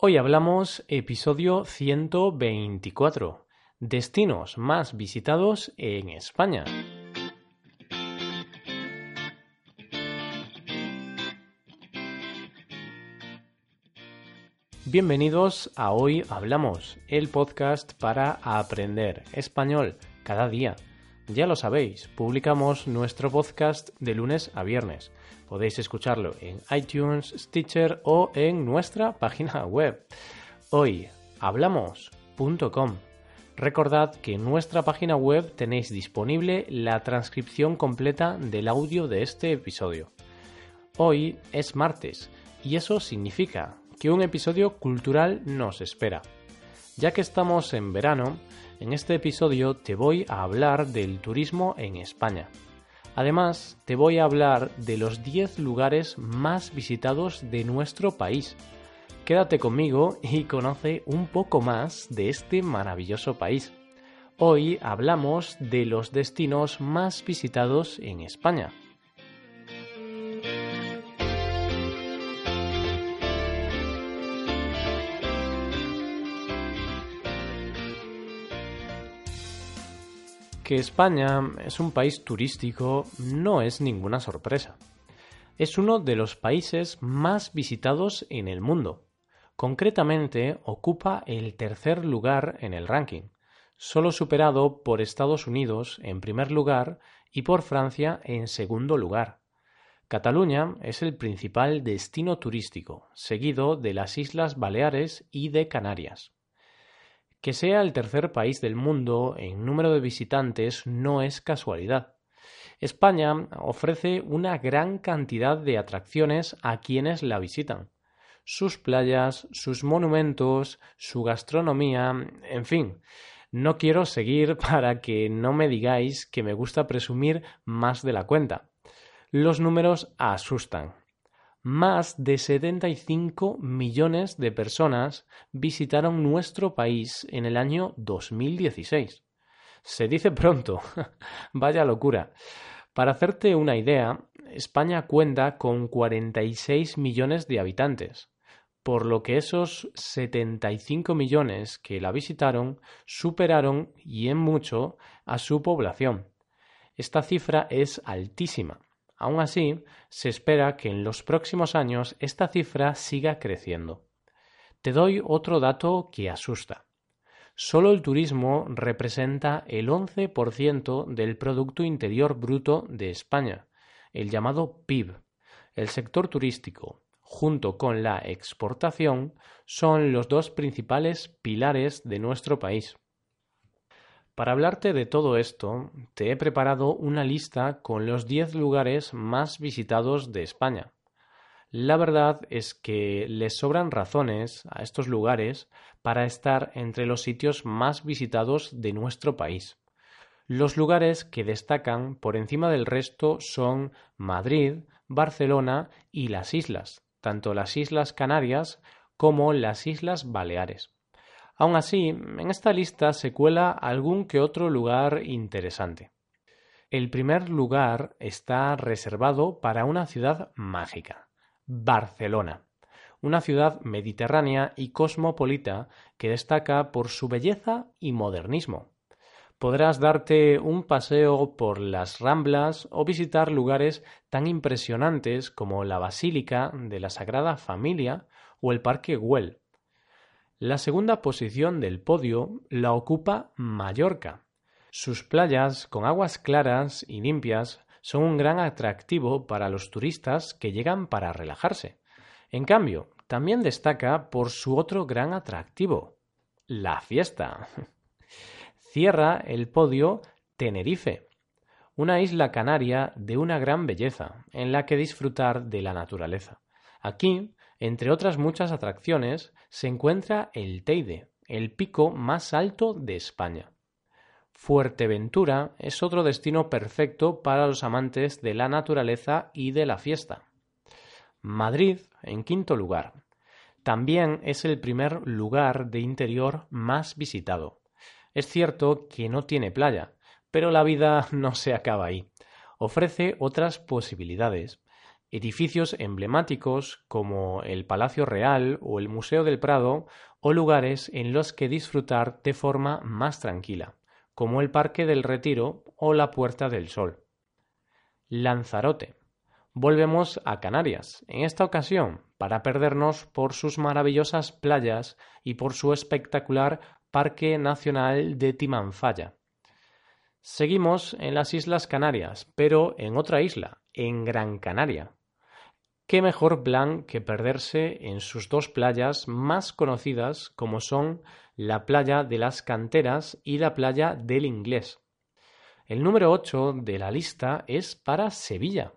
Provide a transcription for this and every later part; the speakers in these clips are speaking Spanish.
Hoy hablamos episodio 124, destinos más visitados en España. Bienvenidos a Hoy Hablamos, el podcast para aprender español cada día. Ya lo sabéis, publicamos nuestro podcast de lunes a viernes. Podéis escucharlo en iTunes, Stitcher o en nuestra página web. Hoy hablamos.com. Recordad que en nuestra página web tenéis disponible la transcripción completa del audio de este episodio. Hoy es martes y eso significa que un episodio cultural nos espera. Ya que estamos en verano, en este episodio te voy a hablar del turismo en España. Además, te voy a hablar de los 10 lugares más visitados de nuestro país. Quédate conmigo y conoce un poco más de este maravilloso país. Hoy hablamos de los destinos más visitados en España. Que España es un país turístico no es ninguna sorpresa. Es uno de los países más visitados en el mundo. Concretamente, ocupa el tercer lugar en el ranking, solo superado por Estados Unidos en primer lugar y por Francia en segundo lugar. Cataluña es el principal destino turístico, seguido de las Islas Baleares y de Canarias. Que sea el tercer país del mundo en número de visitantes no es casualidad. España ofrece una gran cantidad de atracciones a quienes la visitan. Sus playas, sus monumentos, su gastronomía, en fin. No quiero seguir para que no me digáis que me gusta presumir más de la cuenta. Los números asustan más de 75 millones de personas visitaron nuestro país en el año 2016. Se dice pronto, vaya locura. Para hacerte una idea, España cuenta con 46 millones de habitantes, por lo que esos 75 millones que la visitaron superaron y en mucho a su población. Esta cifra es altísima Aún así, se espera que en los próximos años esta cifra siga creciendo. Te doy otro dato que asusta. Solo el turismo representa el 11% del Producto Interior Bruto de España, el llamado PIB. El sector turístico, junto con la exportación, son los dos principales pilares de nuestro país. Para hablarte de todo esto, te he preparado una lista con los 10 lugares más visitados de España. La verdad es que les sobran razones a estos lugares para estar entre los sitios más visitados de nuestro país. Los lugares que destacan por encima del resto son Madrid, Barcelona y las islas, tanto las Islas Canarias como las Islas Baleares. Aun así, en esta lista se cuela algún que otro lugar interesante. El primer lugar está reservado para una ciudad mágica, Barcelona, una ciudad mediterránea y cosmopolita que destaca por su belleza y modernismo. Podrás darte un paseo por las Ramblas o visitar lugares tan impresionantes como la Basílica de la Sagrada Familia o el Parque Güell. La segunda posición del podio la ocupa Mallorca. Sus playas, con aguas claras y limpias, son un gran atractivo para los turistas que llegan para relajarse. En cambio, también destaca por su otro gran atractivo, la fiesta. Cierra el podio Tenerife, una isla canaria de una gran belleza, en la que disfrutar de la naturaleza. Aquí entre otras muchas atracciones, se encuentra el Teide, el pico más alto de España. Fuerteventura es otro destino perfecto para los amantes de la naturaleza y de la fiesta. Madrid, en quinto lugar. También es el primer lugar de interior más visitado. Es cierto que no tiene playa, pero la vida no se acaba ahí. Ofrece otras posibilidades edificios emblemáticos como el Palacio Real o el Museo del Prado o lugares en los que disfrutar de forma más tranquila, como el Parque del Retiro o la Puerta del Sol. Lanzarote. Volvemos a Canarias, en esta ocasión para perdernos por sus maravillosas playas y por su espectacular Parque Nacional de Timanfaya. Seguimos en las Islas Canarias, pero en otra isla, en Gran Canaria. ¿Qué mejor plan que perderse en sus dos playas más conocidas como son la playa de las canteras y la playa del inglés? El número 8 de la lista es para Sevilla.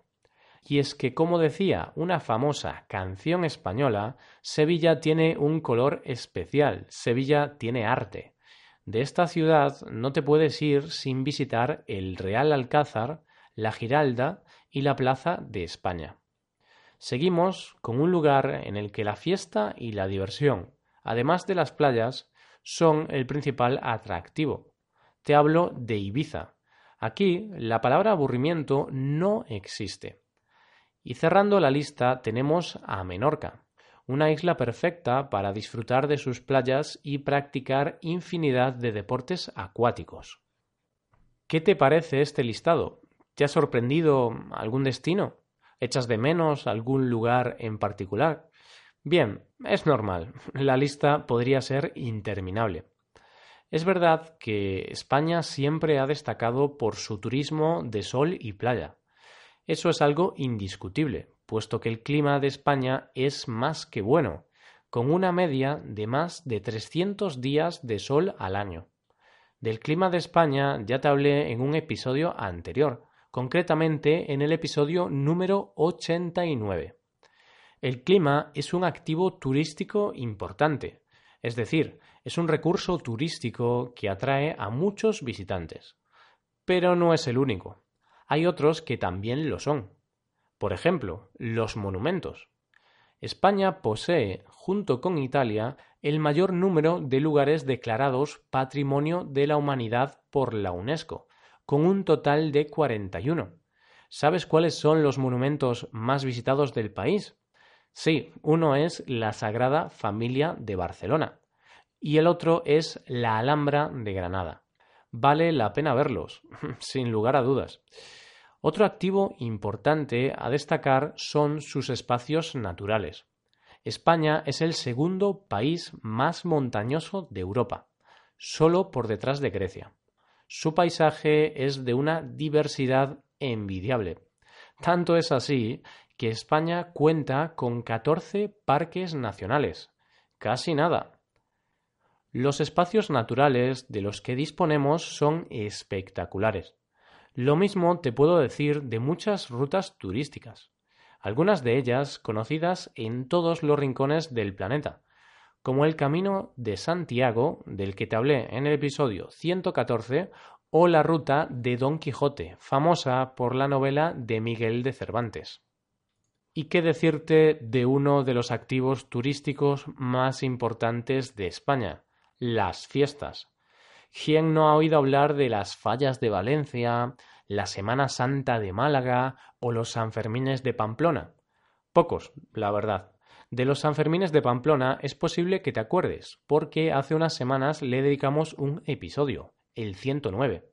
Y es que, como decía una famosa canción española, Sevilla tiene un color especial, Sevilla tiene arte. De esta ciudad no te puedes ir sin visitar el Real Alcázar, la Giralda y la Plaza de España. Seguimos con un lugar en el que la fiesta y la diversión, además de las playas, son el principal atractivo. Te hablo de Ibiza. Aquí la palabra aburrimiento no existe. Y cerrando la lista tenemos a Menorca, una isla perfecta para disfrutar de sus playas y practicar infinidad de deportes acuáticos. ¿Qué te parece este listado? ¿Te ha sorprendido algún destino? ¿Echas de menos algún lugar en particular? Bien, es normal. La lista podría ser interminable. Es verdad que España siempre ha destacado por su turismo de sol y playa. Eso es algo indiscutible, puesto que el clima de España es más que bueno, con una media de más de 300 días de sol al año. Del clima de España ya te hablé en un episodio anterior, concretamente en el episodio número 89. El clima es un activo turístico importante, es decir, es un recurso turístico que atrae a muchos visitantes. Pero no es el único. Hay otros que también lo son. Por ejemplo, los monumentos. España posee, junto con Italia, el mayor número de lugares declarados Patrimonio de la Humanidad por la UNESCO, con un total de 41. ¿Sabes cuáles son los monumentos más visitados del país? Sí, uno es la Sagrada Familia de Barcelona y el otro es la Alhambra de Granada. Vale la pena verlos, sin lugar a dudas. Otro activo importante a destacar son sus espacios naturales. España es el segundo país más montañoso de Europa, solo por detrás de Grecia. Su paisaje es de una diversidad envidiable. Tanto es así que España cuenta con 14 parques nacionales. Casi nada. Los espacios naturales de los que disponemos son espectaculares. Lo mismo te puedo decir de muchas rutas turísticas, algunas de ellas conocidas en todos los rincones del planeta, como el Camino de Santiago, del que te hablé en el episodio 114, o la Ruta de Don Quijote, famosa por la novela de Miguel de Cervantes. ¿Y qué decirte de uno de los activos turísticos más importantes de España? Las fiestas. ¿Quién no ha oído hablar de las fallas de Valencia, la Semana Santa de Málaga o los Sanfermines de Pamplona? Pocos, la verdad. De los Sanfermines de Pamplona es posible que te acuerdes, porque hace unas semanas le dedicamos un episodio, el 109.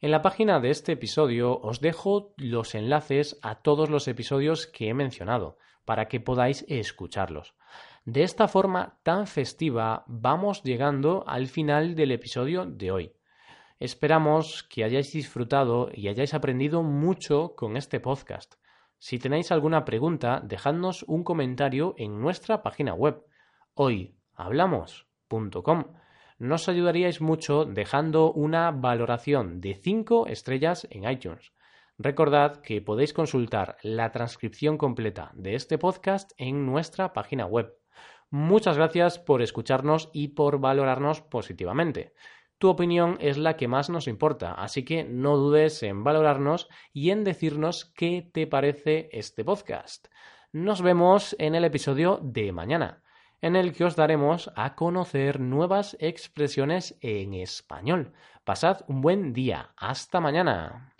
En la página de este episodio os dejo los enlaces a todos los episodios que he mencionado, para que podáis escucharlos. De esta forma tan festiva vamos llegando al final del episodio de hoy. Esperamos que hayáis disfrutado y hayáis aprendido mucho con este podcast. Si tenéis alguna pregunta, dejadnos un comentario en nuestra página web hoyhablamos.com. Nos ayudaríais mucho dejando una valoración de 5 estrellas en iTunes. Recordad que podéis consultar la transcripción completa de este podcast en nuestra página web. Muchas gracias por escucharnos y por valorarnos positivamente. Tu opinión es la que más nos importa, así que no dudes en valorarnos y en decirnos qué te parece este podcast. Nos vemos en el episodio de mañana, en el que os daremos a conocer nuevas expresiones en español. Pasad un buen día. Hasta mañana.